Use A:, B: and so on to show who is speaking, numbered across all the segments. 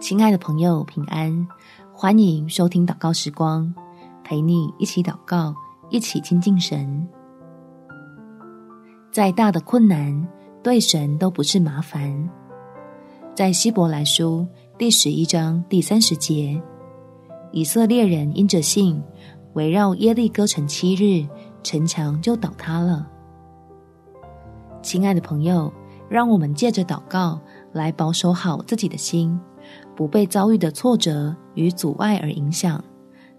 A: 亲爱的朋友，平安！欢迎收听祷告时光，陪你一起祷告，一起亲近神。再大的困难，对神都不是麻烦。在希伯来书第十一章第三十节，以色列人因着信，围绕耶利哥城七日，城墙就倒塌了。亲爱的朋友，让我们借着祷告来保守好自己的心。不被遭遇的挫折与阻碍而影响，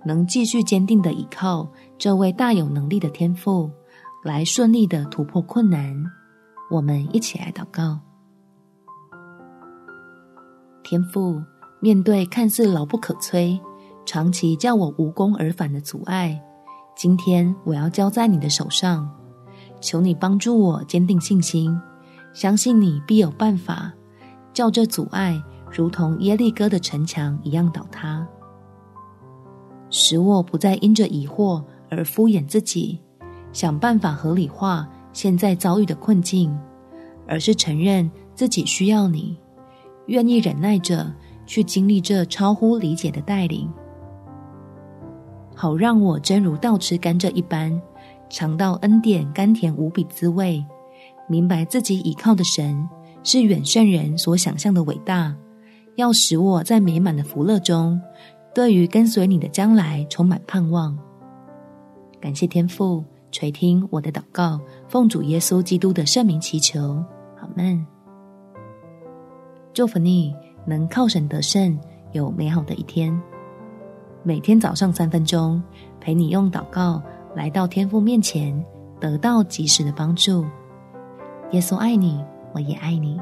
A: 能继续坚定地依靠这位大有能力的天父，来顺利地突破困难。我们一起来祷告：天父，面对看似牢不可摧、长期叫我无功而返的阻碍，今天我要交在你的手上，求你帮助我坚定信心，相信你必有办法，叫这阻碍。如同耶利哥的城墙一样倒塌，使我不再因着疑惑而敷衍自己，想办法合理化现在遭遇的困境，而是承认自己需要你，愿意忍耐着去经历这超乎理解的带领，好让我真如倒吃甘蔗一般，尝到恩典甘甜无比滋味，明白自己倚靠的神是远胜人所想象的伟大。要使我在美满的福乐中，对于跟随你的将来充满盼望。感谢天父垂听我的祷告，奉主耶稣基督的圣名祈求，阿们。祝福你能靠神得胜，有美好的一天。每天早上三分钟，陪你用祷告来到天父面前，得到及时的帮助。耶稣爱你，我也爱你。